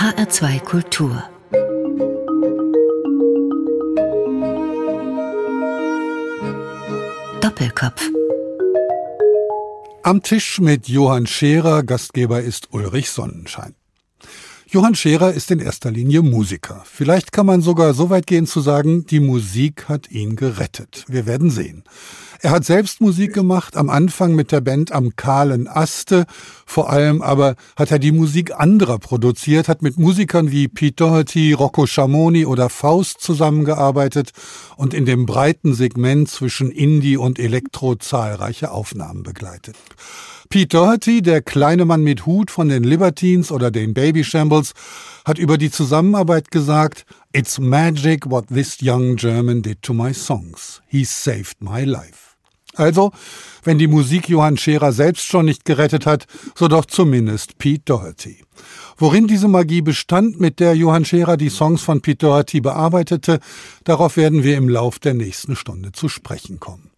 HR2 Kultur Doppelkopf Am Tisch mit Johann Scherer, Gastgeber ist Ulrich Sonnenschein. Johann Scherer ist in erster Linie Musiker. Vielleicht kann man sogar so weit gehen zu sagen, die Musik hat ihn gerettet. Wir werden sehen. Er hat selbst Musik gemacht, am Anfang mit der Band am kahlen Aste. Vor allem aber hat er die Musik anderer produziert, hat mit Musikern wie Pete Doherty, Rocco Schamoni oder Faust zusammengearbeitet und in dem breiten Segment zwischen Indie und Elektro zahlreiche Aufnahmen begleitet. Pete Doherty, der kleine Mann mit Hut von den Libertines oder den Baby Shambles, hat über die Zusammenarbeit gesagt, It's magic what this young German did to my songs. He saved my life. Also, wenn die Musik Johann Scherer selbst schon nicht gerettet hat, so doch zumindest Pete Doherty. Worin diese Magie bestand, mit der Johann Scherer die Songs von Pete Doherty bearbeitete, darauf werden wir im Lauf der nächsten Stunde zu sprechen kommen.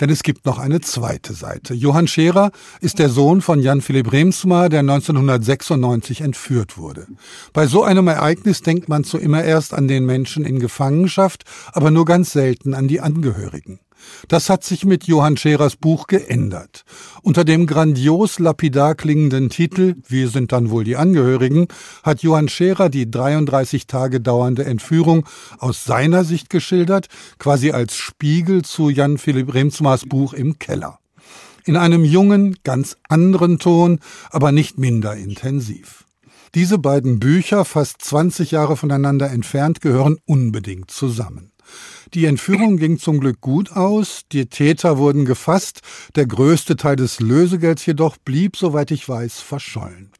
Denn es gibt noch eine zweite Seite. Johann Scherer ist der Sohn von Jan Philipp Remsmar, der 1996 entführt wurde. Bei so einem Ereignis denkt man zu immer erst an den Menschen in Gefangenschaft, aber nur ganz selten an die Angehörigen. Das hat sich mit Johann Scherers Buch geändert. Unter dem grandios lapidar klingenden Titel Wir sind dann wohl die Angehörigen hat Johann Scherer die 33 Tage dauernde Entführung aus seiner Sicht geschildert, quasi als Spiegel zu Jan Philipp Remsmars Buch im Keller. In einem jungen, ganz anderen Ton, aber nicht minder intensiv. Diese beiden Bücher, fast 20 Jahre voneinander entfernt, gehören unbedingt zusammen. Die Entführung ging zum Glück gut aus, die Täter wurden gefasst, der größte Teil des Lösegelds jedoch blieb, soweit ich weiß, verschollen.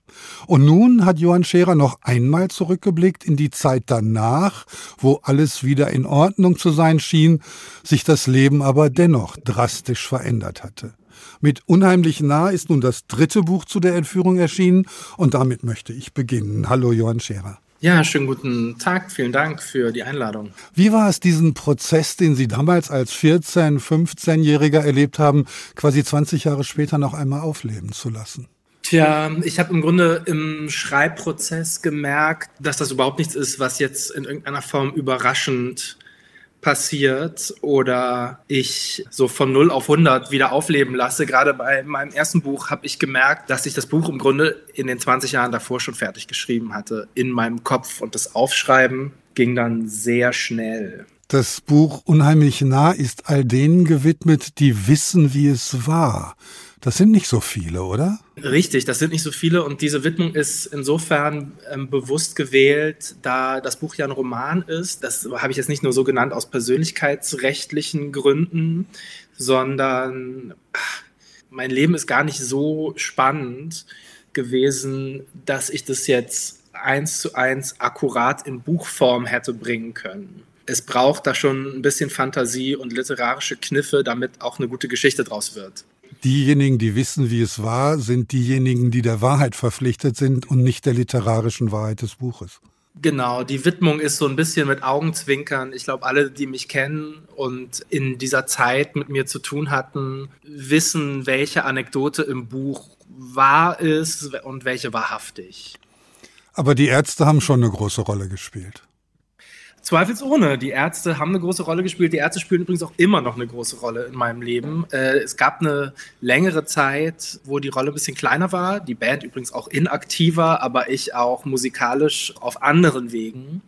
Und nun hat Johann Scherer noch einmal zurückgeblickt in die Zeit danach, wo alles wieder in Ordnung zu sein schien, sich das Leben aber dennoch drastisch verändert hatte. Mit Unheimlich nah ist nun das dritte Buch zu der Entführung erschienen und damit möchte ich beginnen. Hallo Johann Scherer. Ja, schönen guten Tag. Vielen Dank für die Einladung. Wie war es, diesen Prozess, den Sie damals als 14-, 15-Jähriger erlebt haben, quasi 20 Jahre später noch einmal aufleben zu lassen? Tja, ich habe im Grunde im Schreibprozess gemerkt, dass das überhaupt nichts ist, was jetzt in irgendeiner Form überraschend passiert oder ich so von 0 auf 100 wieder aufleben lasse. Gerade bei meinem ersten Buch habe ich gemerkt, dass ich das Buch im Grunde in den 20 Jahren davor schon fertig geschrieben hatte, in meinem Kopf. Und das Aufschreiben ging dann sehr schnell. Das Buch Unheimlich nah ist all denen gewidmet, die wissen, wie es war. Das sind nicht so viele, oder? Richtig, das sind nicht so viele und diese Widmung ist insofern ähm, bewusst gewählt, da das Buch ja ein Roman ist. Das habe ich jetzt nicht nur so genannt aus persönlichkeitsrechtlichen Gründen, sondern ach, mein Leben ist gar nicht so spannend gewesen, dass ich das jetzt eins zu eins akkurat in Buchform hätte bringen können. Es braucht da schon ein bisschen Fantasie und literarische Kniffe, damit auch eine gute Geschichte draus wird diejenigen, die wissen, wie es war, sind diejenigen, die der Wahrheit verpflichtet sind und nicht der literarischen Wahrheit des Buches. Genau, die Widmung ist so ein bisschen mit Augenzwinkern. Ich glaube, alle, die mich kennen und in dieser Zeit mit mir zu tun hatten, wissen, welche Anekdote im Buch wahr ist und welche wahrhaftig. Aber die Ärzte haben schon eine große Rolle gespielt. Zweifelsohne. Die Ärzte haben eine große Rolle gespielt. Die Ärzte spielen übrigens auch immer noch eine große Rolle in meinem Leben. Äh, es gab eine längere Zeit, wo die Rolle ein bisschen kleiner war. Die Band übrigens auch inaktiver, aber ich auch musikalisch auf anderen Wegen.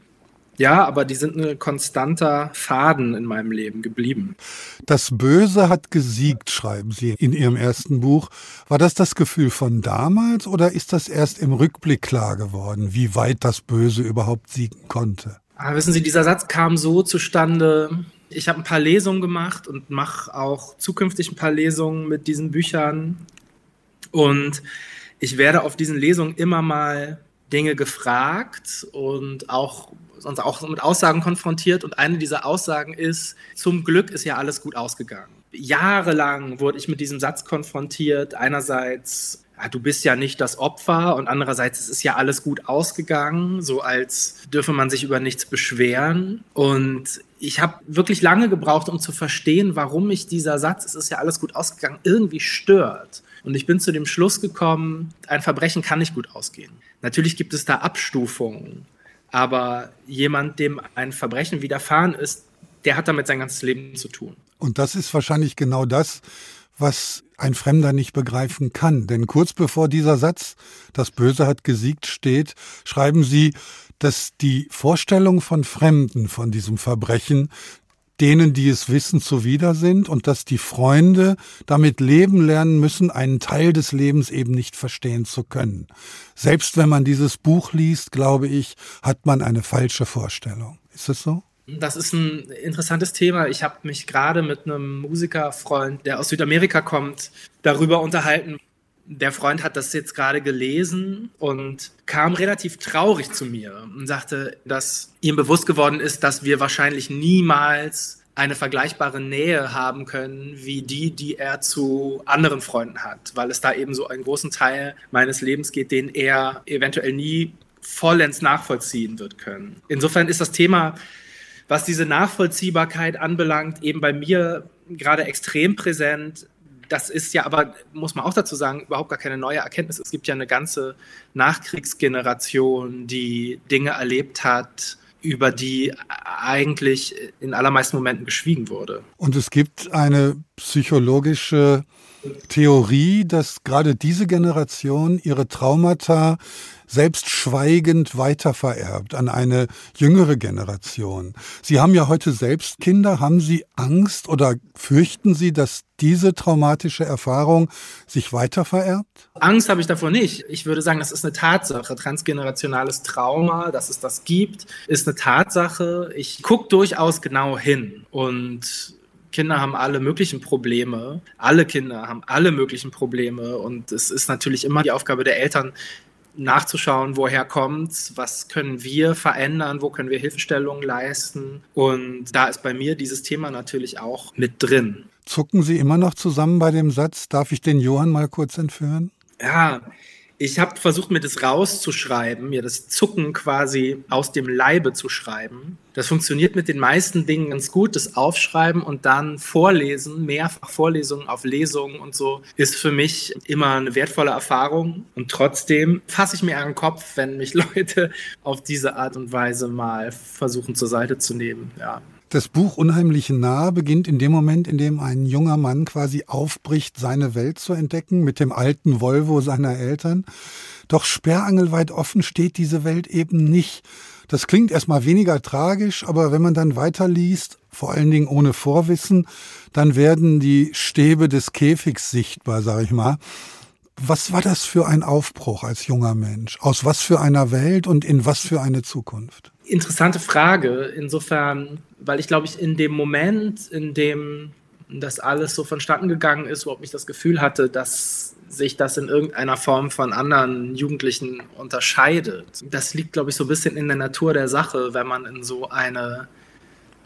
Ja, aber die sind ein konstanter Faden in meinem Leben geblieben. Das Böse hat gesiegt, schreiben Sie in Ihrem ersten Buch. War das das Gefühl von damals oder ist das erst im Rückblick klar geworden, wie weit das Böse überhaupt siegen konnte? Aber ah, wissen Sie, dieser Satz kam so zustande. Ich habe ein paar Lesungen gemacht und mache auch zukünftig ein paar Lesungen mit diesen Büchern. Und ich werde auf diesen Lesungen immer mal Dinge gefragt und auch sonst auch mit Aussagen konfrontiert. Und eine dieser Aussagen ist: Zum Glück ist ja alles gut ausgegangen. Jahrelang wurde ich mit diesem Satz konfrontiert. Einerseits du bist ja nicht das Opfer und andererseits es ist ja alles gut ausgegangen, so als dürfe man sich über nichts beschweren. Und ich habe wirklich lange gebraucht, um zu verstehen, warum mich dieser Satz, es ist ja alles gut ausgegangen, irgendwie stört. Und ich bin zu dem Schluss gekommen, ein Verbrechen kann nicht gut ausgehen. Natürlich gibt es da Abstufungen, aber jemand, dem ein Verbrechen widerfahren ist, der hat damit sein ganzes Leben zu tun. Und das ist wahrscheinlich genau das, was ein Fremder nicht begreifen kann. Denn kurz bevor dieser Satz, das Böse hat gesiegt, steht, schreiben Sie, dass die Vorstellung von Fremden von diesem Verbrechen denen, die es wissen, zuwider sind und dass die Freunde damit leben lernen müssen, einen Teil des Lebens eben nicht verstehen zu können. Selbst wenn man dieses Buch liest, glaube ich, hat man eine falsche Vorstellung. Ist es so? Das ist ein interessantes Thema. Ich habe mich gerade mit einem Musikerfreund, der aus Südamerika kommt, darüber unterhalten. Der Freund hat das jetzt gerade gelesen und kam relativ traurig zu mir und sagte, dass ihm bewusst geworden ist, dass wir wahrscheinlich niemals eine vergleichbare Nähe haben können wie die, die er zu anderen Freunden hat, weil es da eben so einen großen Teil meines Lebens geht, den er eventuell nie vollends nachvollziehen wird können. Insofern ist das Thema was diese Nachvollziehbarkeit anbelangt, eben bei mir gerade extrem präsent. Das ist ja aber, muss man auch dazu sagen, überhaupt gar keine neue Erkenntnis. Es gibt ja eine ganze Nachkriegsgeneration, die Dinge erlebt hat, über die eigentlich in allermeisten Momenten geschwiegen wurde. Und es gibt eine psychologische Theorie, dass gerade diese Generation ihre Traumata selbst schweigend weitervererbt an eine jüngere Generation. Sie haben ja heute selbst Kinder. Haben Sie Angst oder fürchten Sie, dass diese traumatische Erfahrung sich weitervererbt? Angst habe ich davor nicht. Ich würde sagen, das ist eine Tatsache. Transgenerationales Trauma, dass es das gibt, ist eine Tatsache. Ich gucke durchaus genau hin und Kinder haben alle möglichen Probleme. Alle Kinder haben alle möglichen Probleme. Und es ist natürlich immer die Aufgabe der Eltern, nachzuschauen, woher kommt's, was können wir verändern, wo können wir Hilfestellungen leisten. Und da ist bei mir dieses Thema natürlich auch mit drin. Zucken Sie immer noch zusammen bei dem Satz, darf ich den Johann mal kurz entführen? Ja, ich habe versucht, mir das rauszuschreiben, mir das Zucken quasi aus dem Leibe zu schreiben. Das funktioniert mit den meisten Dingen ganz gut. Das Aufschreiben und dann Vorlesen, mehrfach Vorlesungen auf Lesungen und so, ist für mich immer eine wertvolle Erfahrung. Und trotzdem fasse ich mir an den Kopf, wenn mich Leute auf diese Art und Weise mal versuchen zur Seite zu nehmen. Ja. Das Buch Unheimlich nah beginnt in dem Moment, in dem ein junger Mann quasi aufbricht, seine Welt zu entdecken mit dem alten Volvo seiner Eltern. Doch sperrangelweit offen steht diese Welt eben nicht. Das klingt erstmal weniger tragisch, aber wenn man dann weiterliest, vor allen Dingen ohne Vorwissen, dann werden die Stäbe des Käfigs sichtbar, sag ich mal. Was war das für ein Aufbruch als junger Mensch? Aus was für einer Welt und in was für eine Zukunft? Interessante Frage. Insofern, weil ich glaube ich in dem Moment, in dem das alles so vonstatten gegangen ist, überhaupt nicht das Gefühl hatte, dass sich das in irgendeiner Form von anderen Jugendlichen unterscheidet. Das liegt, glaube ich, so ein bisschen in der Natur der Sache, wenn man in so eine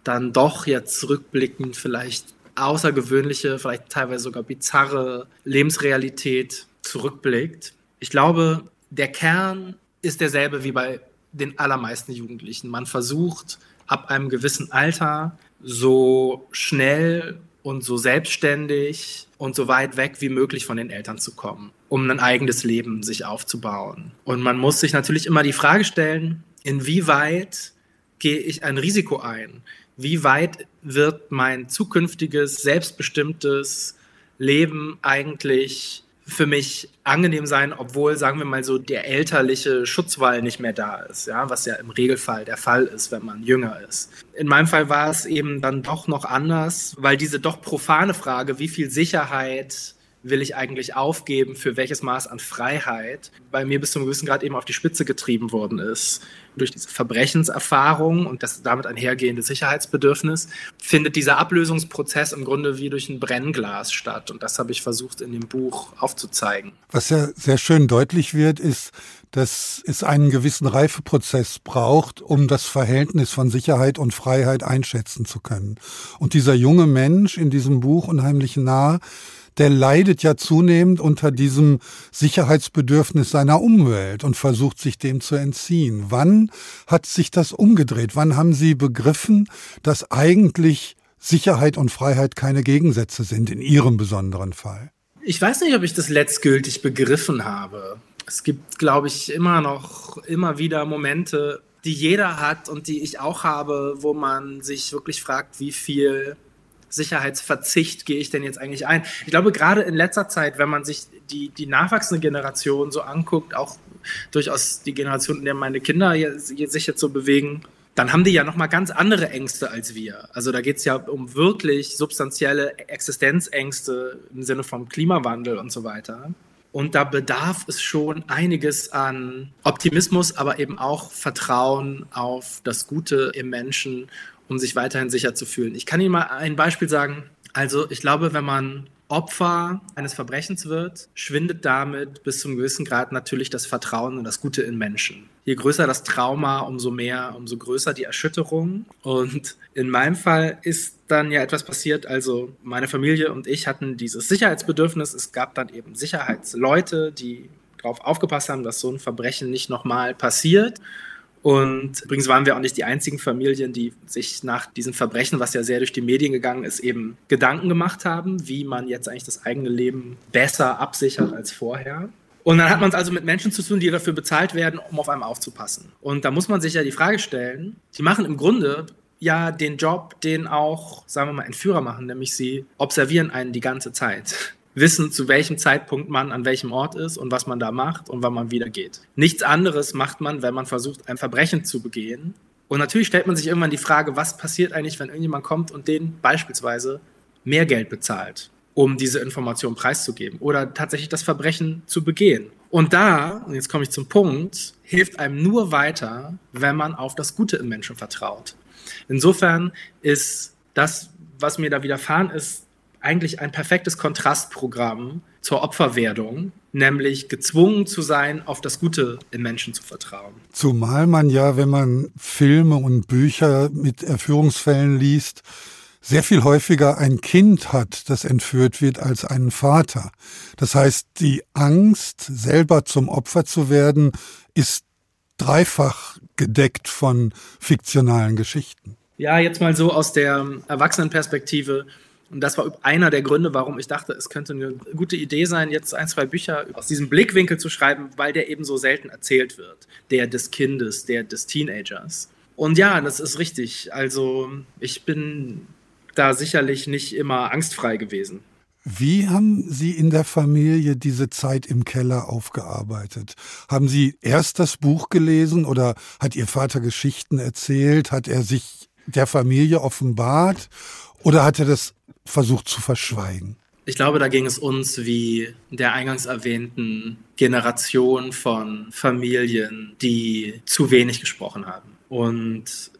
dann doch jetzt rückblickend vielleicht außergewöhnliche, vielleicht teilweise sogar bizarre Lebensrealität zurückblickt. Ich glaube, der Kern ist derselbe wie bei den allermeisten Jugendlichen. Man versucht ab einem gewissen Alter so schnell und so selbstständig und so weit weg wie möglich von den Eltern zu kommen, um ein eigenes Leben sich aufzubauen. Und man muss sich natürlich immer die Frage stellen, inwieweit gehe ich ein Risiko ein? Wie weit wird mein zukünftiges, selbstbestimmtes Leben eigentlich für mich angenehm sein, obwohl, sagen wir mal so, der elterliche Schutzwall nicht mehr da ist, ja, was ja im Regelfall der Fall ist, wenn man jünger ist. In meinem Fall war es eben dann doch noch anders, weil diese doch profane Frage, wie viel Sicherheit will ich eigentlich aufgeben, für welches Maß an Freiheit bei mir bis zum gewissen Grad eben auf die Spitze getrieben worden ist. Durch diese Verbrechenserfahrung und das damit einhergehende Sicherheitsbedürfnis findet dieser Ablösungsprozess im Grunde wie durch ein Brennglas statt. Und das habe ich versucht in dem Buch aufzuzeigen. Was ja sehr schön deutlich wird, ist, dass es einen gewissen Reifeprozess braucht, um das Verhältnis von Sicherheit und Freiheit einschätzen zu können. Und dieser junge Mensch in diesem Buch unheimlich nah, der leidet ja zunehmend unter diesem Sicherheitsbedürfnis seiner Umwelt und versucht sich dem zu entziehen. Wann hat sich das umgedreht? Wann haben Sie begriffen, dass eigentlich Sicherheit und Freiheit keine Gegensätze sind in Ihrem besonderen Fall? Ich weiß nicht, ob ich das letztgültig begriffen habe. Es gibt, glaube ich, immer noch, immer wieder Momente, die jeder hat und die ich auch habe, wo man sich wirklich fragt, wie viel Sicherheitsverzicht gehe ich denn jetzt eigentlich ein? Ich glaube, gerade in letzter Zeit, wenn man sich die, die nachwachsende Generation so anguckt, auch durchaus die Generation, in der meine Kinder sich jetzt so bewegen, dann haben die ja nochmal ganz andere Ängste als wir. Also da geht es ja um wirklich substanzielle Existenzängste im Sinne vom Klimawandel und so weiter. Und da bedarf es schon einiges an Optimismus, aber eben auch Vertrauen auf das Gute im Menschen, um sich weiterhin sicher zu fühlen. Ich kann Ihnen mal ein Beispiel sagen. Also ich glaube, wenn man Opfer eines Verbrechens wird, schwindet damit bis zum gewissen Grad natürlich das Vertrauen und das Gute in Menschen. Je größer das Trauma, umso mehr, umso größer die Erschütterung. Und in meinem Fall ist dann ja etwas passiert. Also meine Familie und ich hatten dieses Sicherheitsbedürfnis. Es gab dann eben Sicherheitsleute, die darauf aufgepasst haben, dass so ein Verbrechen nicht nochmal passiert. Und übrigens waren wir auch nicht die einzigen Familien, die sich nach diesen Verbrechen, was ja sehr durch die Medien gegangen ist, eben Gedanken gemacht haben, wie man jetzt eigentlich das eigene Leben besser absichert als vorher. Und dann hat man es also mit Menschen zu tun, die dafür bezahlt werden, um auf einem aufzupassen. Und da muss man sich ja die Frage stellen, die machen im Grunde ja den Job, den auch, sagen wir mal, Entführer machen, nämlich sie observieren einen die ganze Zeit wissen, zu welchem Zeitpunkt man an welchem Ort ist und was man da macht und wann man wieder geht. Nichts anderes macht man, wenn man versucht, ein Verbrechen zu begehen. Und natürlich stellt man sich irgendwann die Frage, was passiert eigentlich, wenn irgendjemand kommt und den beispielsweise mehr Geld bezahlt, um diese Information preiszugeben oder tatsächlich das Verbrechen zu begehen. Und da, und jetzt komme ich zum Punkt, hilft einem nur weiter, wenn man auf das Gute im Menschen vertraut. Insofern ist das, was mir da widerfahren ist, eigentlich ein perfektes Kontrastprogramm zur Opferwerdung, nämlich gezwungen zu sein, auf das Gute im Menschen zu vertrauen. Zumal man ja, wenn man Filme und Bücher mit Erführungsfällen liest, sehr viel häufiger ein Kind hat, das entführt wird, als einen Vater. Das heißt, die Angst, selber zum Opfer zu werden, ist dreifach gedeckt von fiktionalen Geschichten. Ja, jetzt mal so aus der Erwachsenenperspektive. Und das war einer der Gründe, warum ich dachte, es könnte eine gute Idee sein, jetzt ein, zwei Bücher aus diesem Blickwinkel zu schreiben, weil der eben so selten erzählt wird. Der des Kindes, der des Teenagers. Und ja, das ist richtig. Also ich bin da sicherlich nicht immer angstfrei gewesen. Wie haben Sie in der Familie diese Zeit im Keller aufgearbeitet? Haben Sie erst das Buch gelesen oder hat Ihr Vater Geschichten erzählt? Hat er sich der Familie offenbart oder hat er das versucht zu verschweigen? Ich glaube, da ging es uns wie der eingangs erwähnten Generation von Familien, die zu wenig gesprochen haben. Und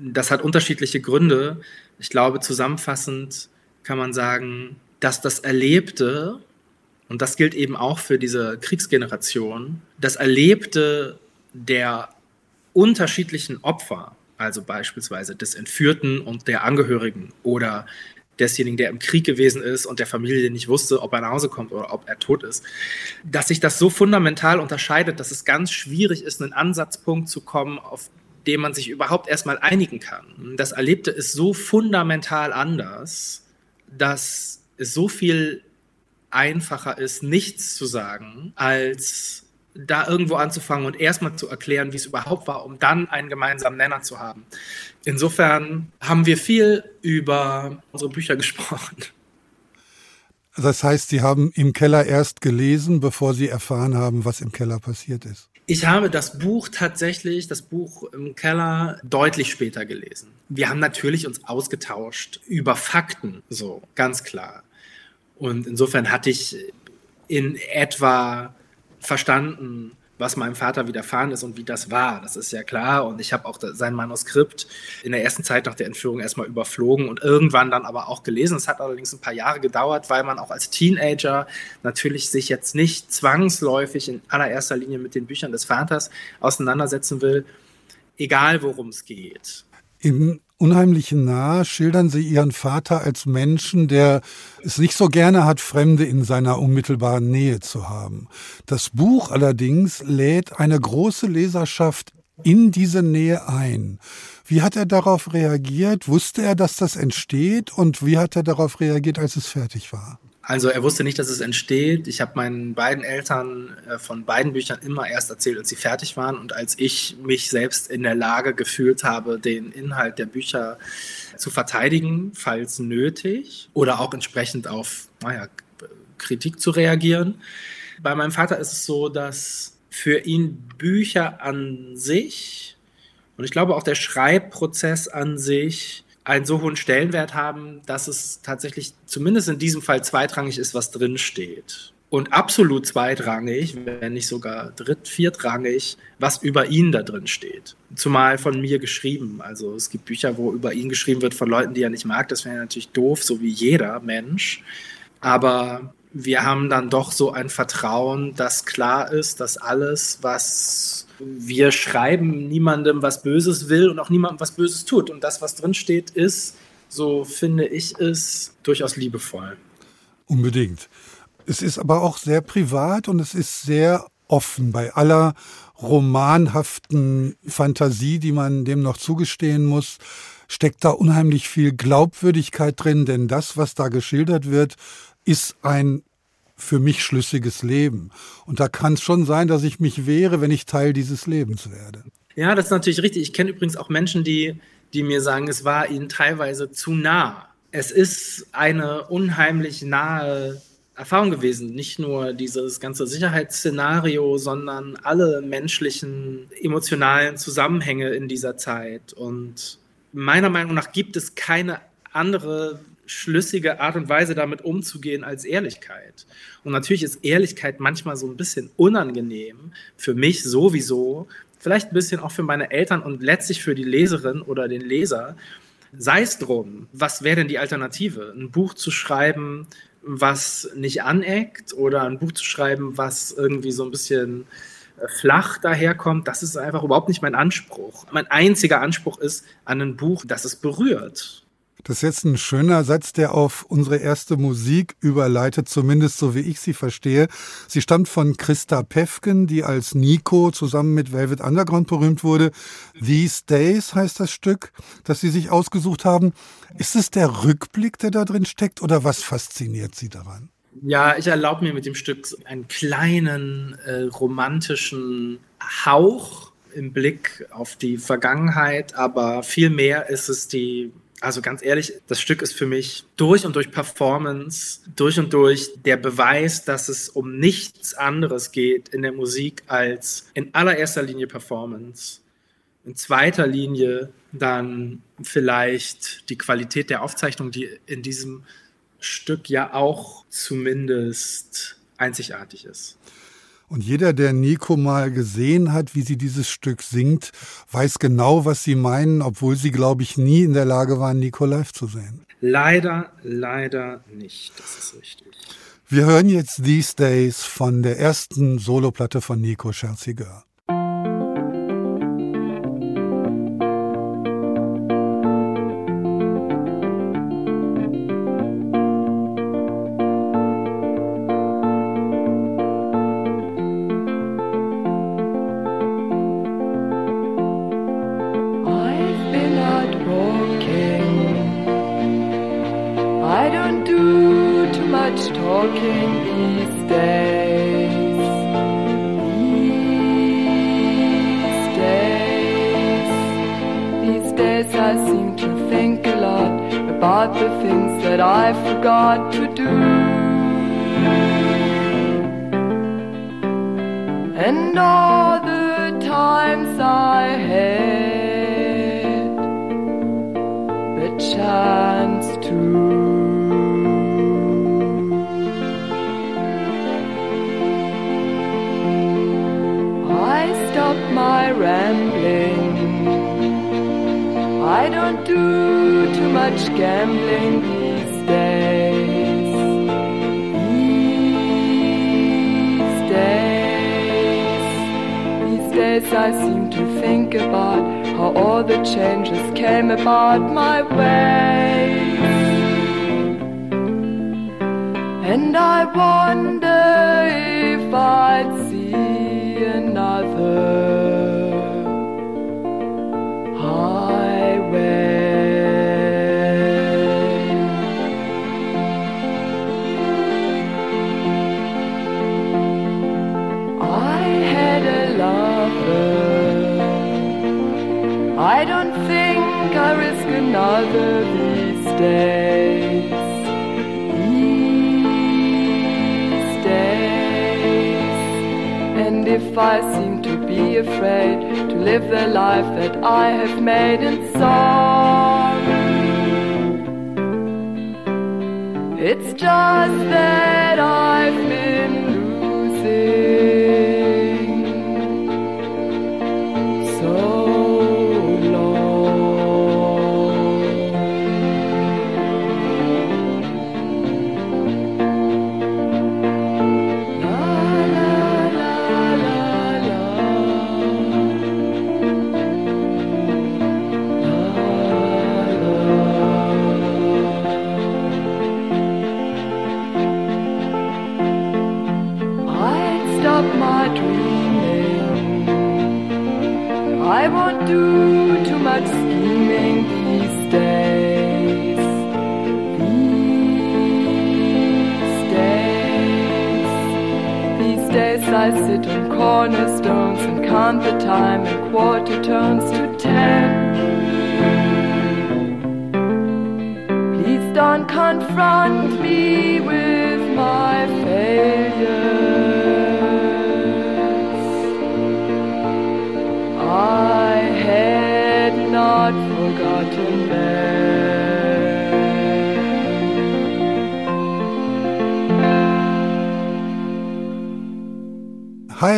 das hat unterschiedliche Gründe. Ich glaube, zusammenfassend kann man sagen, dass das Erlebte, und das gilt eben auch für diese Kriegsgeneration, das Erlebte der unterschiedlichen Opfer, also beispielsweise des Entführten und der Angehörigen oder desjenigen, der im Krieg gewesen ist und der Familie nicht wusste, ob er nach Hause kommt oder ob er tot ist, dass sich das so fundamental unterscheidet, dass es ganz schwierig ist, einen Ansatzpunkt zu kommen, auf dem man sich überhaupt erstmal einigen kann. Das Erlebte ist so fundamental anders, dass es so viel einfacher ist, nichts zu sagen, als da irgendwo anzufangen und erstmal zu erklären, wie es überhaupt war, um dann einen gemeinsamen Nenner zu haben. Insofern haben wir viel über unsere Bücher gesprochen. Das heißt, Sie haben im Keller erst gelesen, bevor Sie erfahren haben, was im Keller passiert ist. Ich habe das Buch tatsächlich, das Buch im Keller, deutlich später gelesen. Wir haben natürlich uns ausgetauscht über Fakten, so ganz klar. Und insofern hatte ich in etwa verstanden, was meinem Vater widerfahren ist und wie das war. Das ist ja klar. Und ich habe auch sein Manuskript in der ersten Zeit nach der Entführung erstmal überflogen und irgendwann dann aber auch gelesen. Es hat allerdings ein paar Jahre gedauert, weil man auch als Teenager natürlich sich jetzt nicht zwangsläufig in allererster Linie mit den Büchern des Vaters auseinandersetzen will, egal worum es geht. Im Unheimlichen Nah schildern Sie Ihren Vater als Menschen, der es nicht so gerne hat, Fremde in seiner unmittelbaren Nähe zu haben. Das Buch allerdings lädt eine große Leserschaft in diese Nähe ein. Wie hat er darauf reagiert? Wusste er, dass das entsteht? Und wie hat er darauf reagiert, als es fertig war? Also er wusste nicht, dass es entsteht. Ich habe meinen beiden Eltern äh, von beiden Büchern immer erst erzählt, als sie fertig waren und als ich mich selbst in der Lage gefühlt habe, den Inhalt der Bücher zu verteidigen, falls nötig, oder auch entsprechend auf naja, Kritik zu reagieren. Bei meinem Vater ist es so, dass für ihn Bücher an sich und ich glaube auch der Schreibprozess an sich einen so hohen Stellenwert haben, dass es tatsächlich zumindest in diesem Fall zweitrangig ist, was drinsteht. Und absolut zweitrangig, wenn nicht sogar dritt-, viertrangig, was über ihn da drin steht. Zumal von mir geschrieben. Also es gibt Bücher, wo über ihn geschrieben wird von Leuten, die er nicht mag. Das wäre natürlich doof, so wie jeder Mensch. Aber wir haben dann doch so ein Vertrauen, dass klar ist, dass alles, was wir schreiben, niemandem was Böses will und auch niemandem was Böses tut. Und das, was drin steht, ist, so finde ich es, durchaus liebevoll. Unbedingt. Es ist aber auch sehr privat und es ist sehr offen bei aller romanhaften Fantasie, die man dem noch zugestehen muss, steckt da unheimlich viel Glaubwürdigkeit drin, denn das, was da geschildert wird, ist ein für mich schlüssiges Leben. Und da kann es schon sein, dass ich mich wehre, wenn ich Teil dieses Lebens werde. Ja, das ist natürlich richtig. Ich kenne übrigens auch Menschen, die, die mir sagen, es war ihnen teilweise zu nah. Es ist eine unheimlich nahe Erfahrung gewesen. Nicht nur dieses ganze Sicherheitsszenario, sondern alle menschlichen, emotionalen Zusammenhänge in dieser Zeit. Und meiner Meinung nach gibt es keine andere schlüssige Art und Weise damit umzugehen als Ehrlichkeit. Und natürlich ist Ehrlichkeit manchmal so ein bisschen unangenehm, für mich sowieso, vielleicht ein bisschen auch für meine Eltern und letztlich für die Leserin oder den Leser. Sei es drum, was wäre denn die Alternative? Ein Buch zu schreiben, was nicht aneckt oder ein Buch zu schreiben, was irgendwie so ein bisschen äh, flach daherkommt, das ist einfach überhaupt nicht mein Anspruch. Mein einziger Anspruch ist an ein Buch, das es berührt. Das ist jetzt ein schöner Satz, der auf unsere erste Musik überleitet, zumindest so wie ich sie verstehe. Sie stammt von Christa Pefken, die als Nico zusammen mit Velvet Underground berühmt wurde. These Days heißt das Stück, das Sie sich ausgesucht haben. Ist es der Rückblick, der da drin steckt, oder was fasziniert Sie daran? Ja, ich erlaube mir mit dem Stück einen kleinen äh, romantischen Hauch im Blick auf die Vergangenheit, aber vielmehr ist es die also ganz ehrlich, das Stück ist für mich durch und durch Performance, durch und durch der Beweis, dass es um nichts anderes geht in der Musik als in allererster Linie Performance. In zweiter Linie dann vielleicht die Qualität der Aufzeichnung, die in diesem Stück ja auch zumindest einzigartig ist. Und jeder, der Nico mal gesehen hat, wie sie dieses Stück singt, weiß genau, was sie meinen, obwohl sie, glaube ich, nie in der Lage waren, Nico live zu sehen. Leider, leider nicht. Das ist richtig. Wir hören jetzt These Days von der ersten Soloplatte von Nico Scherziger. That I have made in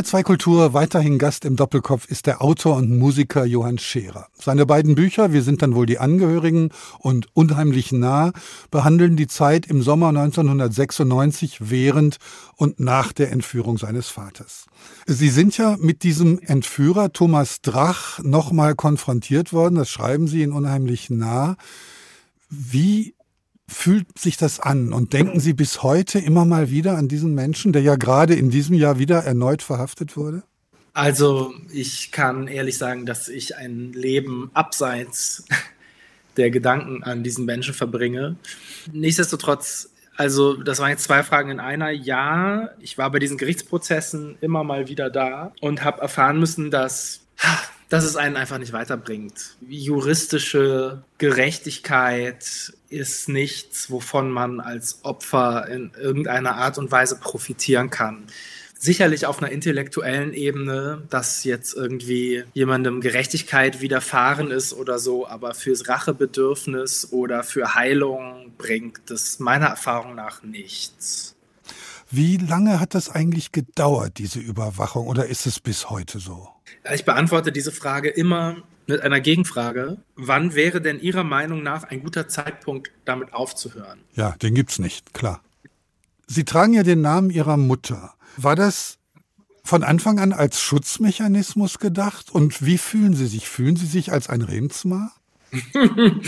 HR2 Kultur, weiterhin Gast im Doppelkopf ist der Autor und Musiker Johann Scherer. Seine beiden Bücher, Wir sind dann wohl die Angehörigen und Unheimlich nah, behandeln die Zeit im Sommer 1996 während und nach der Entführung seines Vaters. Sie sind ja mit diesem Entführer Thomas Drach nochmal konfrontiert worden, das schreiben Sie in Unheimlich nah. Wie fühlt sich das an? Und denken Sie bis heute immer mal wieder an diesen Menschen, der ja gerade in diesem Jahr wieder erneut verhaftet wurde? Also ich kann ehrlich sagen, dass ich ein Leben abseits der Gedanken an diesen Menschen verbringe. Nichtsdestotrotz, also das waren jetzt zwei Fragen in einer. Ja, ich war bei diesen Gerichtsprozessen immer mal wieder da und habe erfahren müssen, dass dass es einen einfach nicht weiterbringt. Juristische Gerechtigkeit ist nichts, wovon man als Opfer in irgendeiner Art und Weise profitieren kann. Sicherlich auf einer intellektuellen Ebene, dass jetzt irgendwie jemandem Gerechtigkeit widerfahren ist oder so, aber fürs Rachebedürfnis oder für Heilung bringt das meiner Erfahrung nach nichts. Wie lange hat das eigentlich gedauert, diese Überwachung, oder ist es bis heute so? Ich beantworte diese Frage immer mit einer Gegenfrage. Wann wäre denn Ihrer Meinung nach ein guter Zeitpunkt, damit aufzuhören? Ja, den gibt's nicht, klar. Sie tragen ja den Namen Ihrer Mutter. War das von Anfang an als Schutzmechanismus gedacht? Und wie fühlen Sie sich? Fühlen Sie sich als ein Remsmar?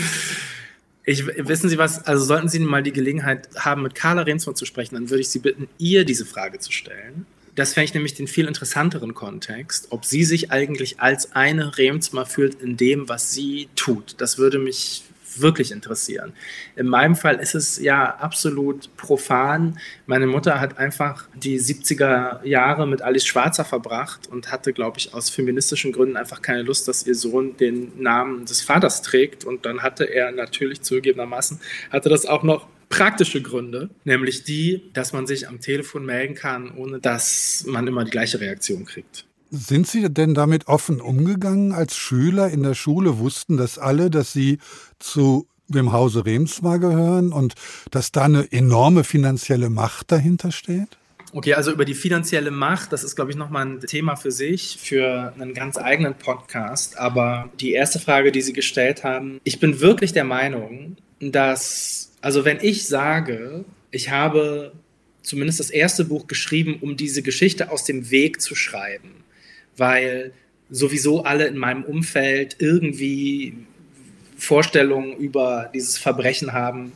Ich, wissen Sie was, also sollten Sie mal die Gelegenheit haben, mit Carla Remsmann zu sprechen, dann würde ich Sie bitten, ihr diese Frage zu stellen. Das fände ich nämlich den viel interessanteren Kontext, ob sie sich eigentlich als eine Remsmar fühlt in dem, was sie tut. Das würde mich wirklich interessieren. In meinem Fall ist es ja absolut profan. Meine Mutter hat einfach die 70er Jahre mit Alice Schwarzer verbracht und hatte, glaube ich, aus feministischen Gründen einfach keine Lust, dass ihr Sohn den Namen des Vaters trägt. Und dann hatte er natürlich zugegebenermaßen, hatte das auch noch praktische Gründe, nämlich die, dass man sich am Telefon melden kann, ohne dass man immer die gleiche Reaktion kriegt. Sind Sie denn damit offen umgegangen als Schüler in der Schule? Wussten das alle, dass Sie zu dem Hause Remsmar gehören und dass da eine enorme finanzielle Macht dahinter steht? Okay, also über die finanzielle Macht, das ist, glaube ich, nochmal ein Thema für sich, für einen ganz eigenen Podcast. Aber die erste Frage, die Sie gestellt haben, ich bin wirklich der Meinung, dass, also wenn ich sage, ich habe zumindest das erste Buch geschrieben, um diese Geschichte aus dem Weg zu schreiben, weil sowieso alle in meinem Umfeld irgendwie Vorstellungen über dieses Verbrechen haben,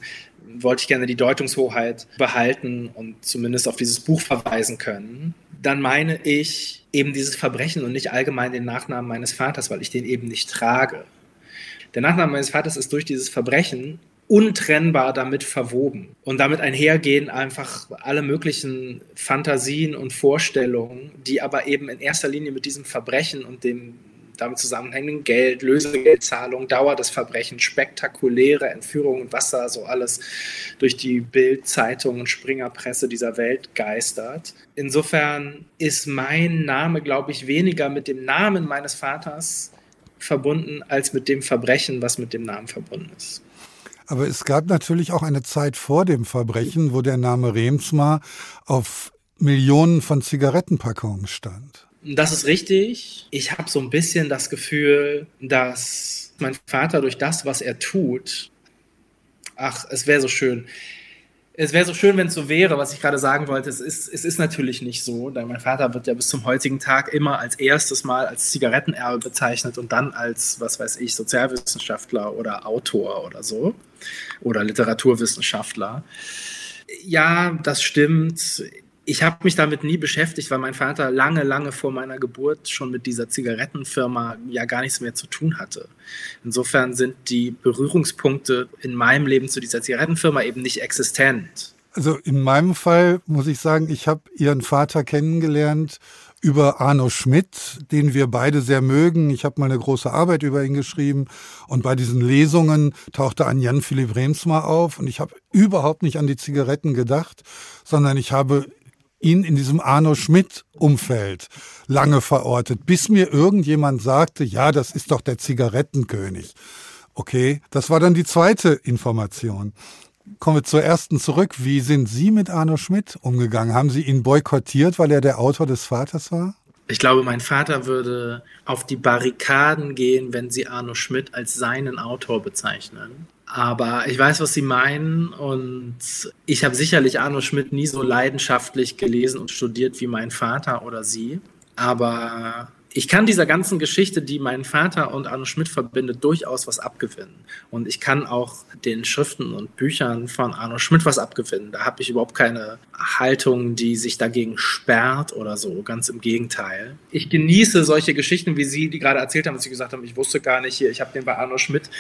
wollte ich gerne die Deutungshoheit behalten und zumindest auf dieses Buch verweisen können. Dann meine ich eben dieses Verbrechen und nicht allgemein den Nachnamen meines Vaters, weil ich den eben nicht trage. Der Nachname meines Vaters ist durch dieses Verbrechen untrennbar damit verwoben. Und damit einhergehen einfach alle möglichen Fantasien und Vorstellungen, die aber eben in erster Linie mit diesem Verbrechen und dem damit zusammenhängenden Geld, Lösegeldzahlung, Dauer des Verbrechens, spektakuläre Entführungen, was da so alles durch die Bild, Zeitung und Springerpresse dieser Welt geistert. Insofern ist mein Name, glaube ich, weniger mit dem Namen meines Vaters verbunden als mit dem Verbrechen, was mit dem Namen verbunden ist. Aber es gab natürlich auch eine Zeit vor dem Verbrechen, wo der Name Remsmar auf Millionen von Zigarettenpackungen stand. Das ist richtig. Ich habe so ein bisschen das Gefühl, dass mein Vater durch das, was er tut, ach, es wäre so schön. Es wäre so schön, wenn es so wäre, was ich gerade sagen wollte. Es ist, es ist natürlich nicht so, denn mein Vater wird ja bis zum heutigen Tag immer als erstes Mal als Zigarettenerbe bezeichnet und dann als, was weiß ich, Sozialwissenschaftler oder Autor oder so oder Literaturwissenschaftler. Ja, das stimmt ich habe mich damit nie beschäftigt, weil mein Vater lange, lange vor meiner Geburt schon mit dieser Zigarettenfirma ja gar nichts mehr zu tun hatte. Insofern sind die Berührungspunkte in meinem Leben zu dieser Zigarettenfirma eben nicht existent. Also in meinem Fall muss ich sagen, ich habe Ihren Vater kennengelernt über Arno Schmidt, den wir beide sehr mögen. Ich habe mal eine große Arbeit über ihn geschrieben und bei diesen Lesungen tauchte ein Jan Philipp Remsmar auf und ich habe überhaupt nicht an die Zigaretten gedacht, sondern ich habe ihn in diesem Arno Schmidt-Umfeld lange verortet, bis mir irgendjemand sagte, ja, das ist doch der Zigarettenkönig. Okay, das war dann die zweite Information. Kommen wir zur ersten zurück. Wie sind Sie mit Arno Schmidt umgegangen? Haben Sie ihn boykottiert, weil er der Autor des Vaters war? Ich glaube, mein Vater würde auf die Barrikaden gehen, wenn Sie Arno Schmidt als seinen Autor bezeichnen. Aber ich weiß, was Sie meinen und ich habe sicherlich Arno Schmidt nie so leidenschaftlich gelesen und studiert wie mein Vater oder Sie. Aber ich kann dieser ganzen Geschichte, die meinen Vater und Arno Schmidt verbindet, durchaus was abgewinnen. Und ich kann auch den Schriften und Büchern von Arno Schmidt was abgewinnen. Da habe ich überhaupt keine Haltung, die sich dagegen sperrt oder so. Ganz im Gegenteil. Ich genieße solche Geschichten, wie Sie die gerade erzählt haben, dass Sie gesagt haben, ich wusste gar nicht hier, ich habe den bei Arno Schmidt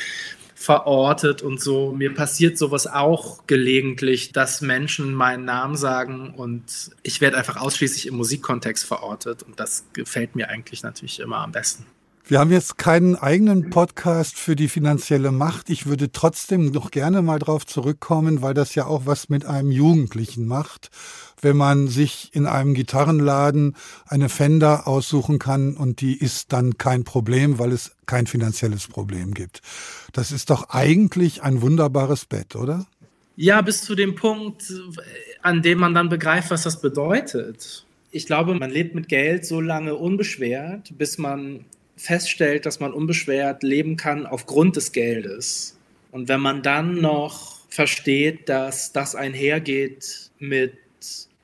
verortet und so. Mir passiert sowas auch gelegentlich, dass Menschen meinen Namen sagen und ich werde einfach ausschließlich im Musikkontext verortet und das gefällt mir eigentlich natürlich immer am besten. Wir haben jetzt keinen eigenen Podcast für die finanzielle Macht. Ich würde trotzdem noch gerne mal drauf zurückkommen, weil das ja auch was mit einem Jugendlichen macht wenn man sich in einem Gitarrenladen eine Fender aussuchen kann und die ist dann kein Problem, weil es kein finanzielles Problem gibt. Das ist doch eigentlich ein wunderbares Bett, oder? Ja, bis zu dem Punkt, an dem man dann begreift, was das bedeutet. Ich glaube, man lebt mit Geld so lange unbeschwert, bis man feststellt, dass man unbeschwert leben kann aufgrund des Geldes. Und wenn man dann noch versteht, dass das einhergeht mit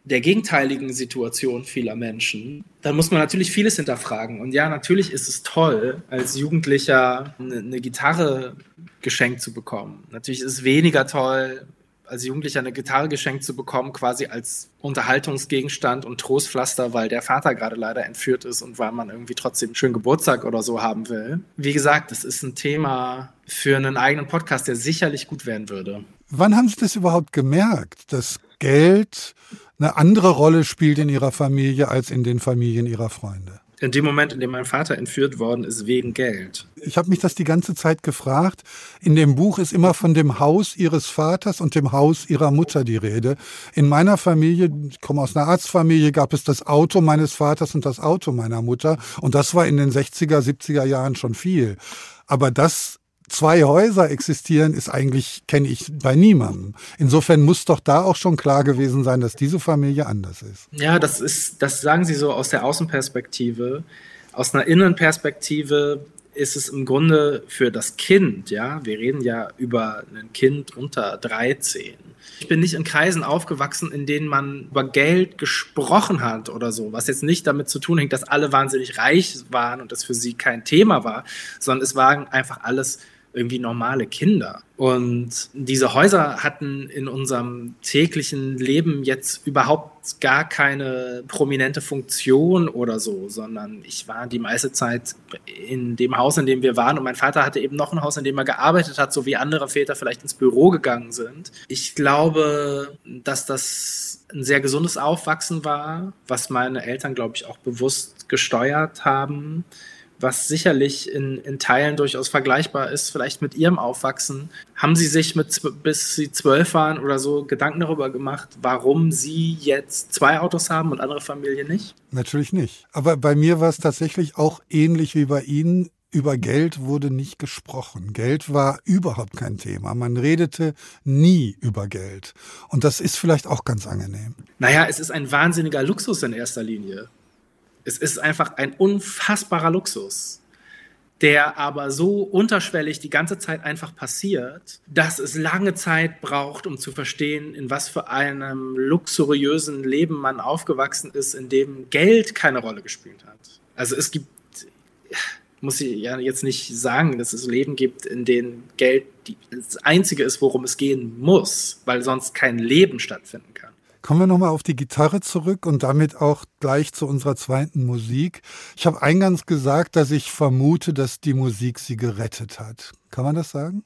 der gegenteiligen Situation vieler Menschen, dann muss man natürlich vieles hinterfragen. Und ja, natürlich ist es toll, als Jugendlicher eine, eine Gitarre geschenkt zu bekommen. Natürlich ist es weniger toll, als Jugendlicher eine Gitarre geschenkt zu bekommen, quasi als Unterhaltungsgegenstand und Trostpflaster, weil der Vater gerade leider entführt ist und weil man irgendwie trotzdem einen schönen Geburtstag oder so haben will. Wie gesagt, das ist ein Thema für einen eigenen Podcast, der sicherlich gut werden würde. Wann haben Sie das überhaupt gemerkt, dass Geld eine andere Rolle spielt in ihrer Familie als in den Familien ihrer Freunde. In dem Moment, in dem mein Vater entführt worden ist, wegen Geld. Ich habe mich das die ganze Zeit gefragt. In dem Buch ist immer von dem Haus ihres Vaters und dem Haus ihrer Mutter die Rede. In meiner Familie, ich komme aus einer Arztfamilie, gab es das Auto meines Vaters und das Auto meiner Mutter. Und das war in den 60er, 70er Jahren schon viel. Aber das zwei Häuser existieren, ist eigentlich, kenne ich bei niemandem. Insofern muss doch da auch schon klar gewesen sein, dass diese Familie anders ist. Ja, das ist, das sagen Sie so aus der Außenperspektive. Aus einer Innenperspektive ist es im Grunde für das Kind, ja, wir reden ja über ein Kind unter 13. Ich bin nicht in Kreisen aufgewachsen, in denen man über Geld gesprochen hat oder so, was jetzt nicht damit zu tun hängt, dass alle wahnsinnig reich waren und das für sie kein Thema war, sondern es waren einfach alles irgendwie normale Kinder. Und diese Häuser hatten in unserem täglichen Leben jetzt überhaupt gar keine prominente Funktion oder so, sondern ich war die meiste Zeit in dem Haus, in dem wir waren. Und mein Vater hatte eben noch ein Haus, in dem er gearbeitet hat, so wie andere Väter vielleicht ins Büro gegangen sind. Ich glaube, dass das ein sehr gesundes Aufwachsen war, was meine Eltern, glaube ich, auch bewusst gesteuert haben was sicherlich in, in Teilen durchaus vergleichbar ist, vielleicht mit ihrem Aufwachsen. Haben Sie sich mit, bis Sie zwölf waren oder so Gedanken darüber gemacht, warum Sie jetzt zwei Autos haben und andere Familien nicht? Natürlich nicht. Aber bei mir war es tatsächlich auch ähnlich wie bei Ihnen über Geld wurde nicht gesprochen. Geld war überhaupt kein Thema. Man redete nie über Geld. Und das ist vielleicht auch ganz angenehm. Naja, es ist ein wahnsinniger Luxus in erster Linie. Es ist einfach ein unfassbarer Luxus, der aber so unterschwellig die ganze Zeit einfach passiert, dass es lange Zeit braucht, um zu verstehen, in was für einem luxuriösen Leben man aufgewachsen ist, in dem Geld keine Rolle gespielt hat. Also es gibt muss ich ja jetzt nicht sagen, dass es Leben gibt, in denen Geld das Einzige ist, worum es gehen muss, weil sonst kein Leben stattfinden kann. Kommen wir nochmal auf die Gitarre zurück und damit auch gleich zu unserer zweiten Musik. Ich habe eingangs gesagt, dass ich vermute, dass die Musik sie gerettet hat. Kann man das sagen?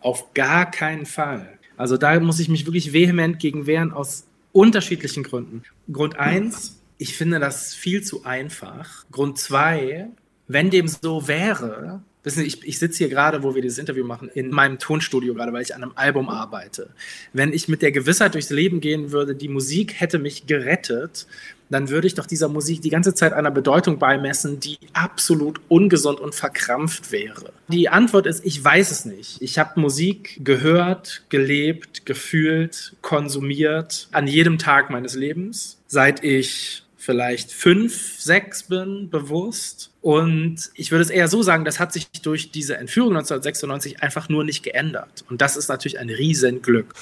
Auf gar keinen Fall. Also da muss ich mich wirklich vehement gegen wehren aus unterschiedlichen Gründen. Grund eins, ich finde das viel zu einfach. Grund zwei, wenn dem so wäre, wissen Sie, ich, ich sitze hier gerade, wo wir dieses Interview machen, in meinem Tonstudio gerade, weil ich an einem Album arbeite. Wenn ich mit der Gewissheit durchs Leben gehen würde, die Musik hätte mich gerettet, dann würde ich doch dieser Musik die ganze Zeit einer Bedeutung beimessen, die absolut ungesund und verkrampft wäre. Die Antwort ist, ich weiß es nicht. Ich habe Musik gehört, gelebt, gefühlt, konsumiert an jedem Tag meines Lebens, seit ich vielleicht fünf, sechs bin, bewusst. Und ich würde es eher so sagen, das hat sich durch diese Entführung 1996 einfach nur nicht geändert. Und das ist natürlich ein Riesenglück.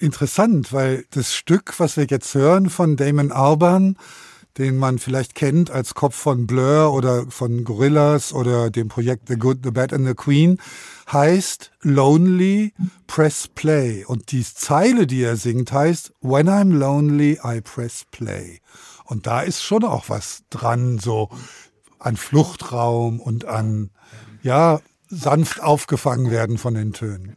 Interessant, weil das Stück, was wir jetzt hören von Damon Albarn, den man vielleicht kennt als Kopf von Blur oder von Gorillas oder dem Projekt The Good, The Bad and The Queen, heißt Lonely, Press Play. Und die Zeile, die er singt, heißt When I'm lonely, I press play. Und da ist schon auch was dran, so an Fluchtraum und an, ja, sanft aufgefangen werden von den Tönen.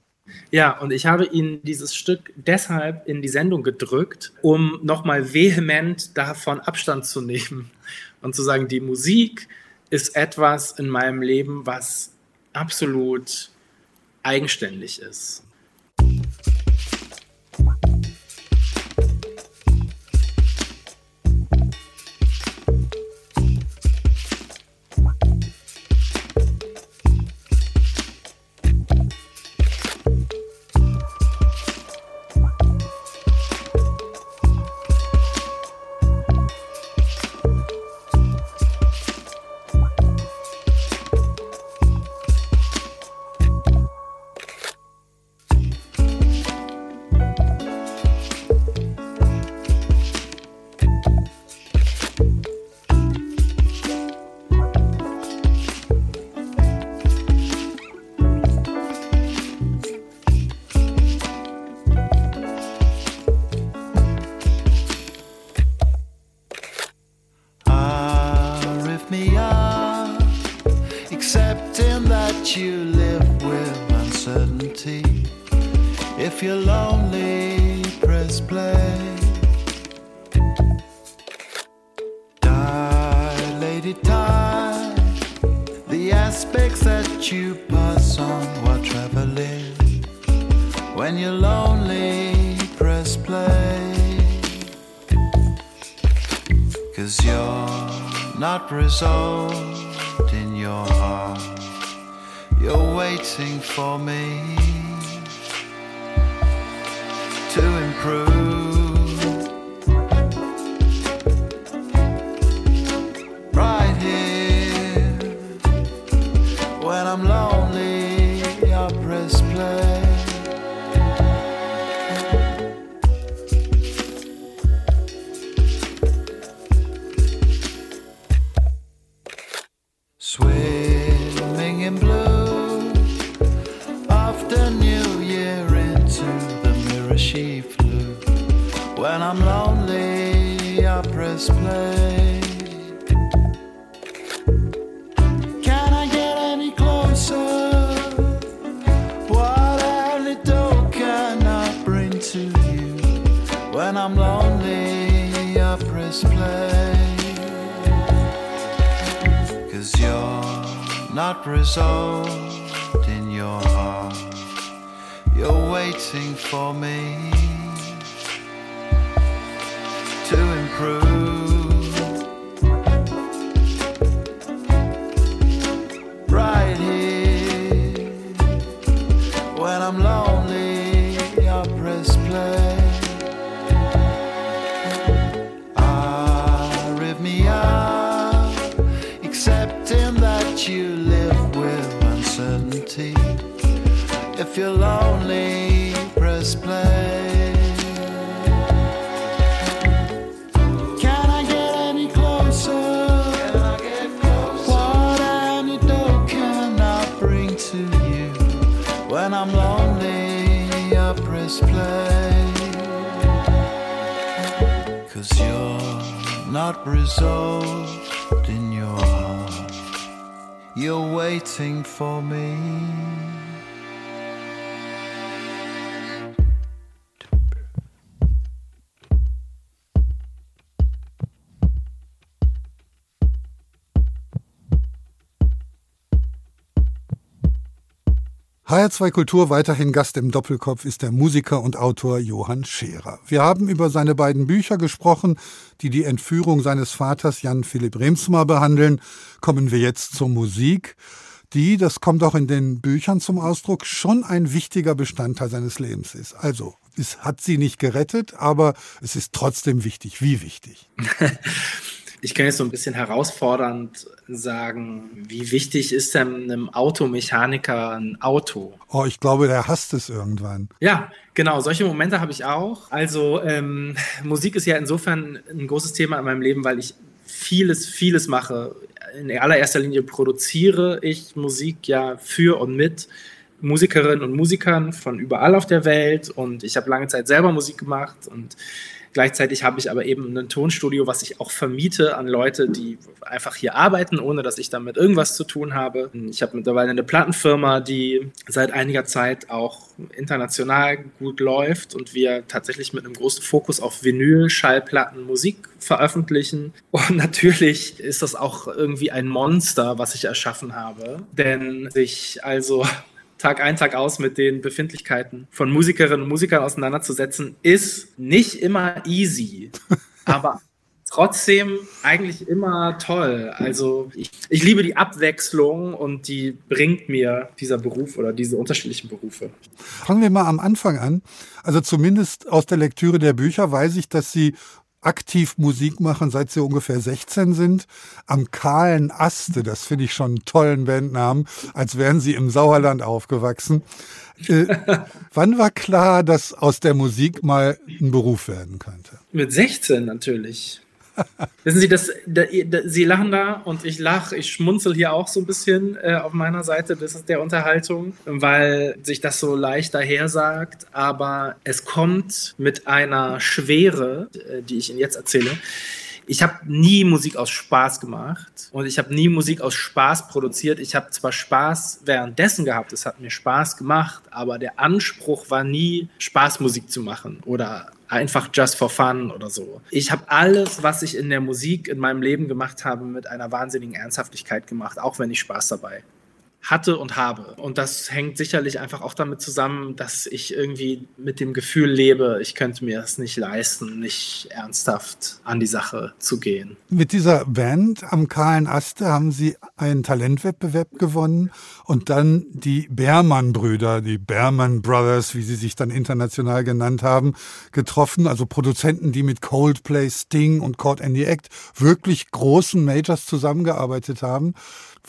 Ja, und ich habe Ihnen dieses Stück deshalb in die Sendung gedrückt, um nochmal vehement davon Abstand zu nehmen und zu sagen, die Musik ist etwas in meinem Leben, was absolut eigenständig ist. salt in your heart. You're waiting for me. this place. Can I get any closer? What only door can I bring to you? When I'm lonely, I press play. Cause you're not resolved in your heart. You're waiting for me to prove not resolved in your heart. You're waiting for me. HR2 Kultur weiterhin Gast im Doppelkopf ist der Musiker und Autor Johann Scherer. Wir haben über seine beiden Bücher gesprochen, die die Entführung seines Vaters Jan Philipp Remsmar behandeln. Kommen wir jetzt zur Musik, die, das kommt auch in den Büchern zum Ausdruck, schon ein wichtiger Bestandteil seines Lebens ist. Also, es hat sie nicht gerettet, aber es ist trotzdem wichtig. Wie wichtig? Ich kann jetzt so ein bisschen herausfordernd sagen, wie wichtig ist denn einem Automechaniker ein Auto? Oh, ich glaube, der hasst es irgendwann. Ja, genau, solche Momente habe ich auch. Also ähm, Musik ist ja insofern ein großes Thema in meinem Leben, weil ich vieles, vieles mache. In allererster Linie produziere ich Musik ja für und mit Musikerinnen und Musikern von überall auf der Welt und ich habe lange Zeit selber Musik gemacht und Gleichzeitig habe ich aber eben ein Tonstudio, was ich auch vermiete an Leute, die einfach hier arbeiten, ohne dass ich damit irgendwas zu tun habe. Ich habe mittlerweile eine Plattenfirma, die seit einiger Zeit auch international gut läuft und wir tatsächlich mit einem großen Fokus auf Vinyl, Schallplatten, Musik veröffentlichen. Und natürlich ist das auch irgendwie ein Monster, was ich erschaffen habe. Denn sich also Tag ein, Tag aus mit den Befindlichkeiten von Musikerinnen und Musikern auseinanderzusetzen, ist nicht immer easy, aber trotzdem eigentlich immer toll. Also ich, ich, liebe die Abwechslung und die bringt mir dieser Beruf oder diese unterschiedlichen Berufe. Fangen wir mal am Anfang an. Also zumindest aus der Lektüre der Bücher weiß ich, dass Sie aktiv Musik machen, seit sie ungefähr 16 sind. Am kahlen Aste, das finde ich schon einen tollen Bandnamen, als wären sie im Sauerland aufgewachsen. Äh, wann war klar, dass aus der Musik mal ein Beruf werden könnte? Mit 16 natürlich. Wissen Sie, das, da, da, Sie lachen da und ich lache, ich schmunzel hier auch so ein bisschen äh, auf meiner Seite das ist der Unterhaltung, weil sich das so leicht daher sagt, aber es kommt mit einer Schwere, äh, die ich Ihnen jetzt erzähle. Ich habe nie Musik aus Spaß gemacht und ich habe nie Musik aus Spaß produziert. Ich habe zwar Spaß währenddessen gehabt, es hat mir Spaß gemacht, aber der Anspruch war nie, Spaßmusik zu machen oder einfach just for fun oder so. Ich habe alles, was ich in der Musik in meinem Leben gemacht habe, mit einer wahnsinnigen Ernsthaftigkeit gemacht, auch wenn ich Spaß dabei hatte und habe. Und das hängt sicherlich einfach auch damit zusammen, dass ich irgendwie mit dem Gefühl lebe, ich könnte mir es nicht leisten, nicht ernsthaft an die Sache zu gehen. Mit dieser Band am kahlen Aste haben Sie einen Talentwettbewerb gewonnen und dann die Bermann-Brüder, die Berman Brothers, wie sie sich dann international genannt haben, getroffen. Also Produzenten, die mit Coldplay, Sting und Caught in the Act wirklich großen Majors zusammengearbeitet haben.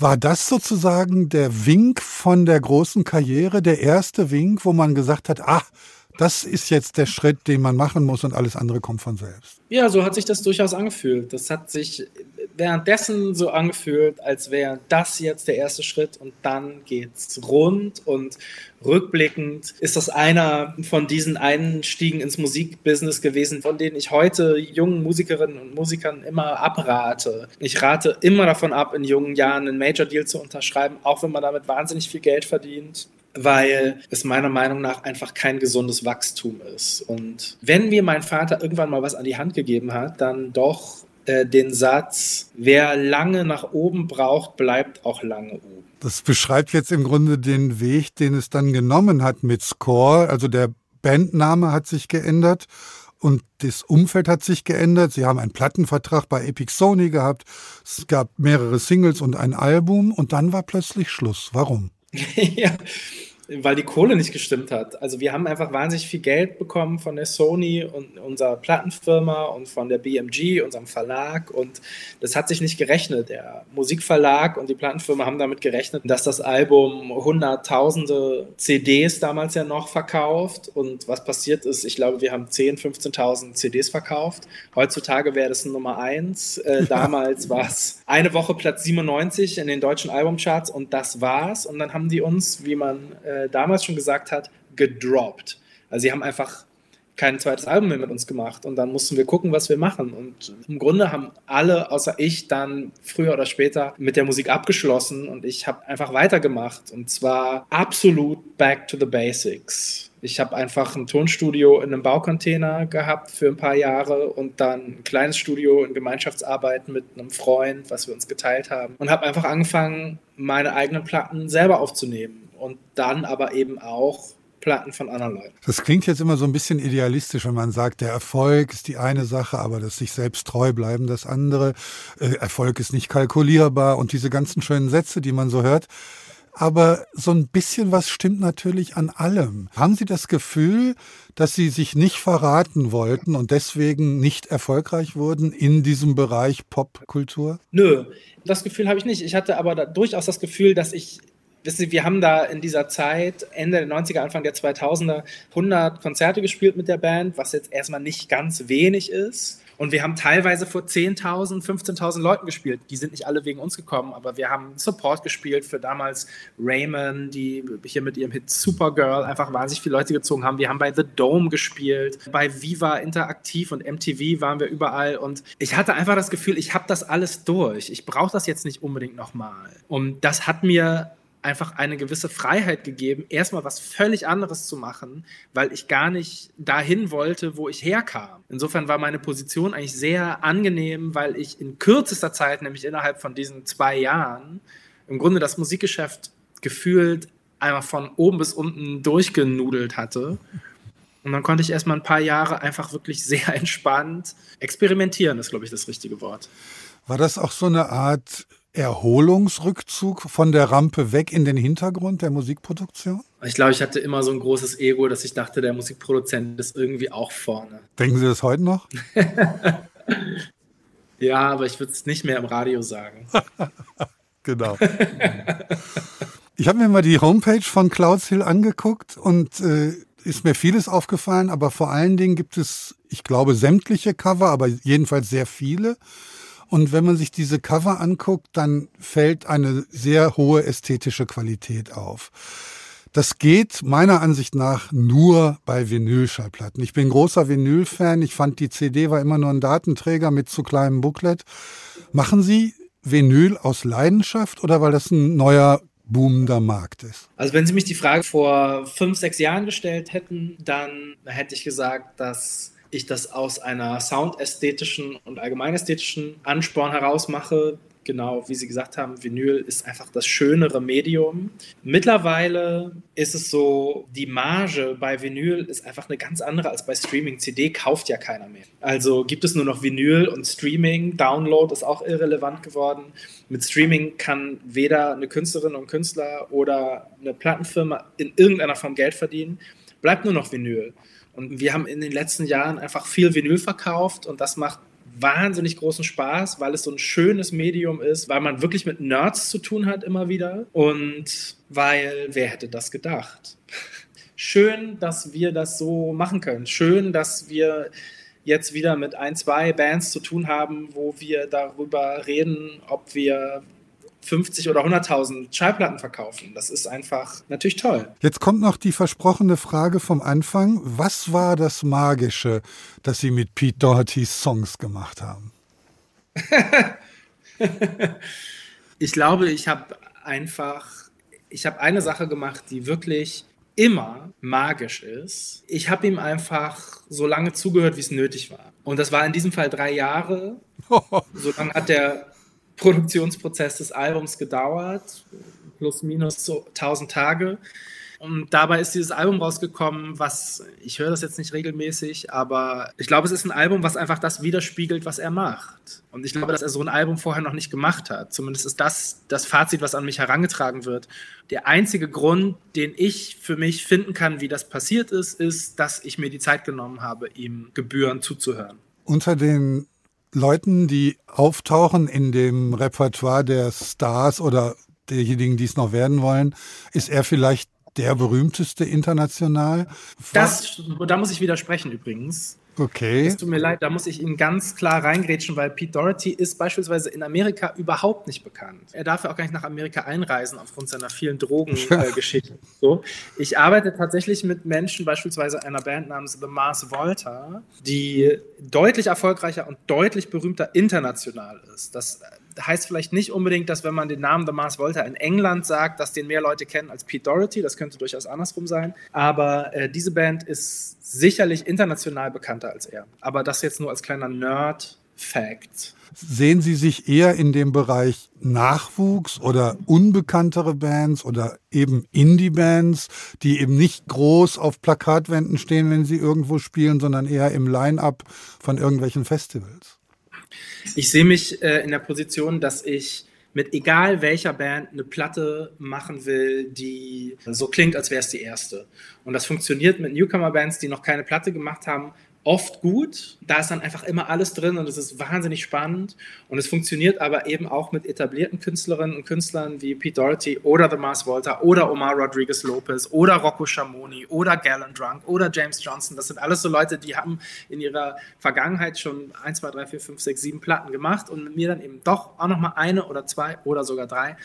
War das sozusagen der Wink von der großen Karriere, der erste Wink, wo man gesagt hat, ach, das ist jetzt der Schritt, den man machen muss und alles andere kommt von selbst. Ja, so hat sich das durchaus angefühlt. Das hat sich währenddessen so angefühlt, als wäre das jetzt der erste Schritt und dann geht's rund und rückblickend ist das einer von diesen Einstiegen ins Musikbusiness gewesen, von denen ich heute jungen Musikerinnen und Musikern immer abrate. Ich rate immer davon ab, in jungen Jahren einen Major Deal zu unterschreiben, auch wenn man damit wahnsinnig viel Geld verdient weil es meiner Meinung nach einfach kein gesundes Wachstum ist. Und wenn mir mein Vater irgendwann mal was an die Hand gegeben hat, dann doch äh, den Satz, wer lange nach oben braucht, bleibt auch lange oben. Das beschreibt jetzt im Grunde den Weg, den es dann genommen hat mit Score. Also der Bandname hat sich geändert und das Umfeld hat sich geändert. Sie haben einen Plattenvertrag bei Epic Sony gehabt. Es gab mehrere Singles und ein Album und dann war plötzlich Schluss. Warum? ja, weil die Kohle nicht gestimmt hat. Also wir haben einfach wahnsinnig viel Geld bekommen von der Sony und unserer Plattenfirma und von der BMG, unserem Verlag und das hat sich nicht gerechnet. Der Musikverlag und die Plattenfirma haben damit gerechnet, dass das Album hunderttausende CDs damals ja noch verkauft und was passiert ist, ich glaube, wir haben 10.000, 15.000 CDs verkauft. Heutzutage wäre das Nummer eins. Äh, damals war es eine Woche Platz 97 in den deutschen Albumcharts und das war's. Und dann haben die uns, wie man äh, äh, damals schon gesagt hat, gedroppt. Also sie haben einfach kein zweites Album mehr mit uns gemacht und dann mussten wir gucken, was wir machen. Und im Grunde haben alle, außer ich, dann früher oder später mit der Musik abgeschlossen und ich habe einfach weitergemacht und zwar absolut back to the basics. Ich habe einfach ein Tonstudio in einem Baucontainer gehabt für ein paar Jahre und dann ein kleines Studio in Gemeinschaftsarbeit mit einem Freund, was wir uns geteilt haben. Und habe einfach angefangen, meine eigenen Platten selber aufzunehmen und dann aber eben auch Platten von anderen Leuten. Das klingt jetzt immer so ein bisschen idealistisch, wenn man sagt, der Erfolg ist die eine Sache, aber das sich selbst treu bleiben das andere. Äh, Erfolg ist nicht kalkulierbar und diese ganzen schönen Sätze, die man so hört. Aber so ein bisschen was stimmt natürlich an allem. Haben Sie das Gefühl, dass Sie sich nicht verraten wollten und deswegen nicht erfolgreich wurden in diesem Bereich Popkultur? Nö, das Gefühl habe ich nicht. Ich hatte aber durchaus das Gefühl, dass ich wissen Sie, wir haben da in dieser Zeit, Ende der 90er, Anfang der 2000er, 100 Konzerte gespielt mit der Band, was jetzt erstmal nicht ganz wenig ist. Und wir haben teilweise vor 10.000, 15.000 Leuten gespielt. Die sind nicht alle wegen uns gekommen, aber wir haben Support gespielt für damals Raymond, die hier mit ihrem Hit Supergirl einfach wahnsinnig viele Leute gezogen haben. Wir haben bei The Dome gespielt, bei Viva Interaktiv und MTV waren wir überall. Und ich hatte einfach das Gefühl, ich habe das alles durch. Ich brauche das jetzt nicht unbedingt nochmal. Und das hat mir einfach eine gewisse Freiheit gegeben, erstmal was völlig anderes zu machen, weil ich gar nicht dahin wollte, wo ich herkam. Insofern war meine Position eigentlich sehr angenehm, weil ich in kürzester Zeit, nämlich innerhalb von diesen zwei Jahren, im Grunde das Musikgeschäft gefühlt einmal von oben bis unten durchgenudelt hatte. Und dann konnte ich erstmal ein paar Jahre einfach wirklich sehr entspannt experimentieren, ist, glaube ich, das richtige Wort. War das auch so eine Art Erholungsrückzug von der Rampe weg in den Hintergrund der Musikproduktion? Ich glaube, ich hatte immer so ein großes Ego, dass ich dachte, der Musikproduzent ist irgendwie auch vorne. Denken Sie das heute noch? ja, aber ich würde es nicht mehr im Radio sagen. genau. ich habe mir mal die Homepage von Clouds Hill angeguckt und äh, ist mir vieles aufgefallen, aber vor allen Dingen gibt es, ich glaube, sämtliche Cover, aber jedenfalls sehr viele und wenn man sich diese Cover anguckt, dann fällt eine sehr hohe ästhetische Qualität auf. Das geht meiner Ansicht nach nur bei Vinylschallplatten. Ich bin großer Vinyl-Fan. Ich fand, die CD war immer nur ein Datenträger mit zu kleinem Booklet. Machen Sie Vinyl aus Leidenschaft oder weil das ein neuer boomender Markt ist? Also wenn Sie mich die Frage vor fünf, sechs Jahren gestellt hätten, dann hätte ich gesagt, dass ich das aus einer soundästhetischen und allgemeinästhetischen Ansporn heraus mache. Genau, wie Sie gesagt haben, Vinyl ist einfach das schönere Medium. Mittlerweile ist es so, die Marge bei Vinyl ist einfach eine ganz andere als bei Streaming. CD kauft ja keiner mehr. Also gibt es nur noch Vinyl und Streaming. Download ist auch irrelevant geworden. Mit Streaming kann weder eine Künstlerin und Künstler oder eine Plattenfirma in irgendeiner Form Geld verdienen. Bleibt nur noch Vinyl. Und wir haben in den letzten Jahren einfach viel Vinyl verkauft und das macht wahnsinnig großen Spaß, weil es so ein schönes Medium ist, weil man wirklich mit Nerds zu tun hat immer wieder und weil, wer hätte das gedacht? Schön, dass wir das so machen können. Schön, dass wir jetzt wieder mit ein, zwei Bands zu tun haben, wo wir darüber reden, ob wir 50 oder 100.000 Schallplatten verkaufen. Das ist einfach natürlich toll. Jetzt kommt noch die versprochene Frage vom Anfang. Was war das Magische, das Sie mit Pete Dohertys Songs gemacht haben? ich glaube, ich habe einfach, ich habe eine Sache gemacht, die wirklich immer magisch ist. Ich habe ihm einfach so lange zugehört, wie es nötig war. Und das war in diesem Fall drei Jahre. so lange hat der Produktionsprozess des Albums gedauert, plus minus so 1000 Tage. Und dabei ist dieses Album rausgekommen, was, ich höre das jetzt nicht regelmäßig, aber ich glaube, es ist ein Album, was einfach das widerspiegelt, was er macht. Und ich glaube, dass er so ein Album vorher noch nicht gemacht hat. Zumindest ist das das Fazit, was an mich herangetragen wird. Der einzige Grund, den ich für mich finden kann, wie das passiert ist, ist, dass ich mir die Zeit genommen habe, ihm gebührend zuzuhören. Unter den Leuten, die auftauchen in dem Repertoire der Stars oder derjenigen, die es noch werden wollen, ist er vielleicht der berühmteste international. Das, da muss ich widersprechen übrigens. Okay. Es tut mir leid, da muss ich Ihnen ganz klar reingrätschen, weil Pete Doherty ist beispielsweise in Amerika überhaupt nicht bekannt. Er darf ja auch gar nicht nach Amerika einreisen aufgrund seiner vielen Drogengeschichten. Äh, so. Ich arbeite tatsächlich mit Menschen, beispielsweise einer Band namens The Mars Volta, die deutlich erfolgreicher und deutlich berühmter international ist. Das heißt vielleicht nicht unbedingt, dass wenn man den Namen The Mars Volta in England sagt, dass den mehr Leute kennen als Pete Doherty. Das könnte durchaus andersrum sein. Aber äh, diese Band ist sicherlich international bekannter als er. Aber das jetzt nur als kleiner Nerd-Fact. Sehen Sie sich eher in dem Bereich Nachwuchs oder unbekanntere Bands oder eben Indie-Bands, die eben nicht groß auf Plakatwänden stehen, wenn sie irgendwo spielen, sondern eher im Line-up von irgendwelchen Festivals? Ich sehe mich äh, in der Position, dass ich mit egal welcher Band eine Platte machen will, die so klingt, als wäre es die erste. Und das funktioniert mit Newcomer-Bands, die noch keine Platte gemacht haben, oft gut. Da ist dann einfach immer alles drin und es ist wahnsinnig spannend. Und es funktioniert aber eben auch mit etablierten Künstlerinnen und Künstlern wie Pete Doherty oder The Mars Volta oder Omar Rodriguez Lopez oder Rocco Schamoni oder Galen Drunk oder James Johnson. Das sind alles so Leute, die haben in ihrer Vergangenheit schon 1, 2, 3, 4, 5, 6, 7 Platten gemacht und mit mir dann eben doch auch nochmal eine oder zwei oder sogar drei.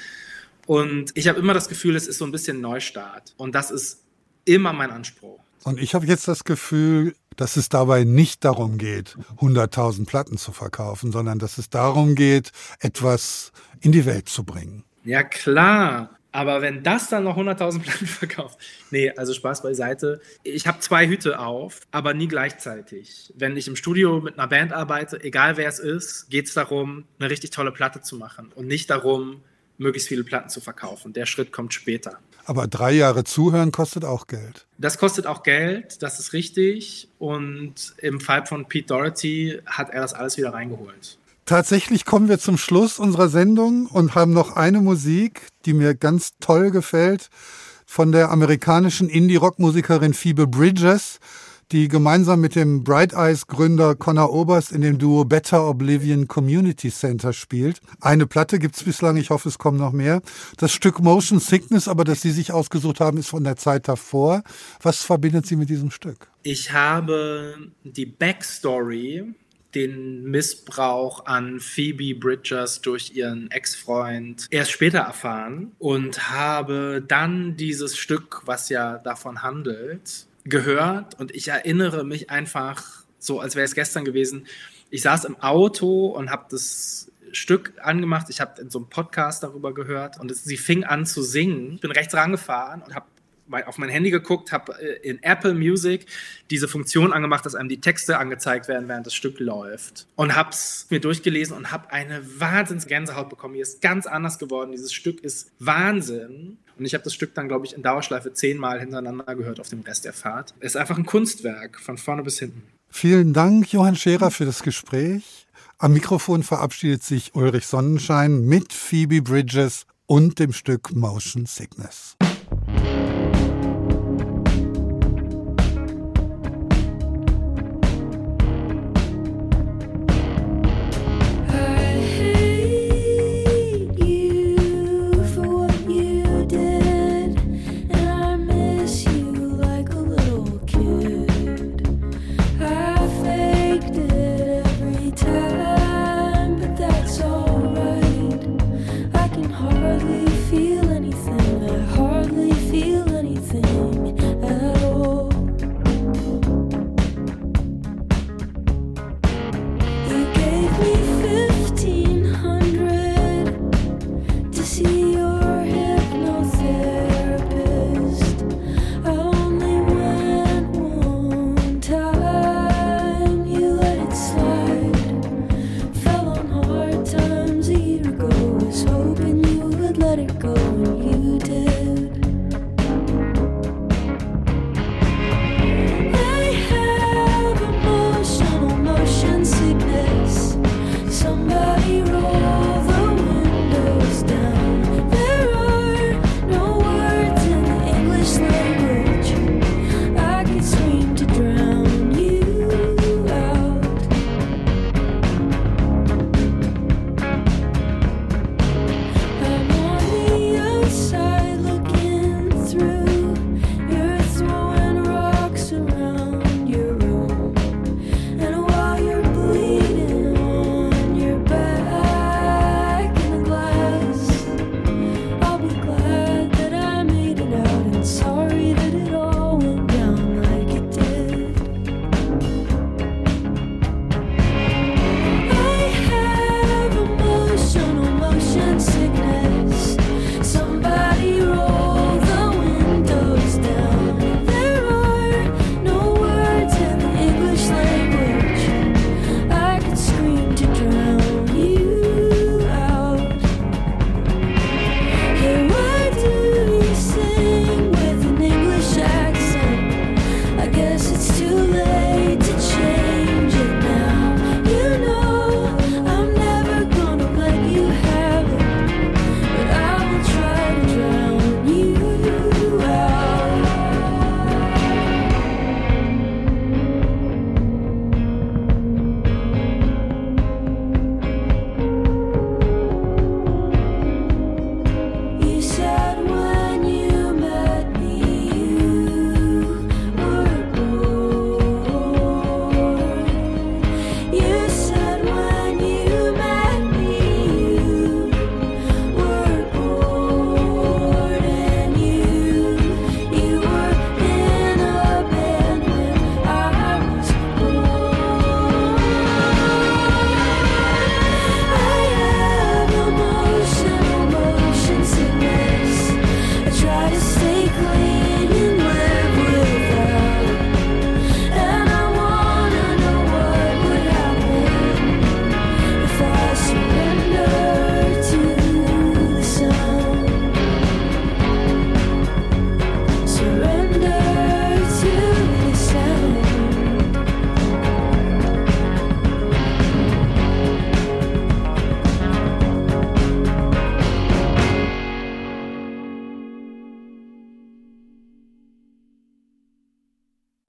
Und ich habe immer das Gefühl, es ist so ein bisschen Neustart. Und das ist immer mein Anspruch. Und ich habe jetzt das Gefühl, dass es dabei nicht darum geht, 100.000 Platten zu verkaufen, sondern dass es darum geht, etwas in die Welt zu bringen. Ja, klar. Aber wenn das dann noch 100.000 Platten verkauft. Nee, also Spaß beiseite. Ich habe zwei Hüte auf, aber nie gleichzeitig. Wenn ich im Studio mit einer Band arbeite, egal wer es ist, geht es darum, eine richtig tolle Platte zu machen und nicht darum, möglichst viele Platten zu verkaufen. Der Schritt kommt später. Aber drei Jahre zuhören kostet auch Geld. Das kostet auch Geld, das ist richtig. Und im Fall von Pete Doherty hat er das alles wieder reingeholt. Tatsächlich kommen wir zum Schluss unserer Sendung und haben noch eine Musik, die mir ganz toll gefällt, von der amerikanischen Indie-Rock-Musikerin Phoebe Bridges die gemeinsam mit dem Bright Eyes Gründer Connor Oberst in dem Duo Better Oblivion Community Center spielt. Eine Platte gibt es bislang, ich hoffe, es kommen noch mehr. Das Stück Motion Sickness, aber das Sie sich ausgesucht haben, ist von der Zeit davor. Was verbindet Sie mit diesem Stück? Ich habe die Backstory den Missbrauch an Phoebe Bridgers durch ihren Ex-Freund erst später erfahren und habe dann dieses Stück, was ja davon handelt, gehört und ich erinnere mich einfach so, als wäre es gestern gewesen. Ich saß im Auto und habe das Stück angemacht. Ich habe in so einem Podcast darüber gehört und es, sie fing an zu singen. Ich bin rechts rangefahren und habe auf mein Handy geguckt, habe äh, in Apple Music diese Funktion angemacht, dass einem die Texte angezeigt werden, während das Stück läuft. Und habe es mir durchgelesen und habe eine Wahnsinns Gänsehaut bekommen. Hier ist ganz anders geworden. Dieses Stück ist Wahnsinn. Und ich habe das Stück dann, glaube ich, in Dauerschleife zehnmal hintereinander gehört auf dem Rest der Fahrt. Es ist einfach ein Kunstwerk, von vorne bis hinten. Vielen Dank, Johann Scherer, für das Gespräch. Am Mikrofon verabschiedet sich Ulrich Sonnenschein mit Phoebe Bridges und dem Stück Motion Sickness.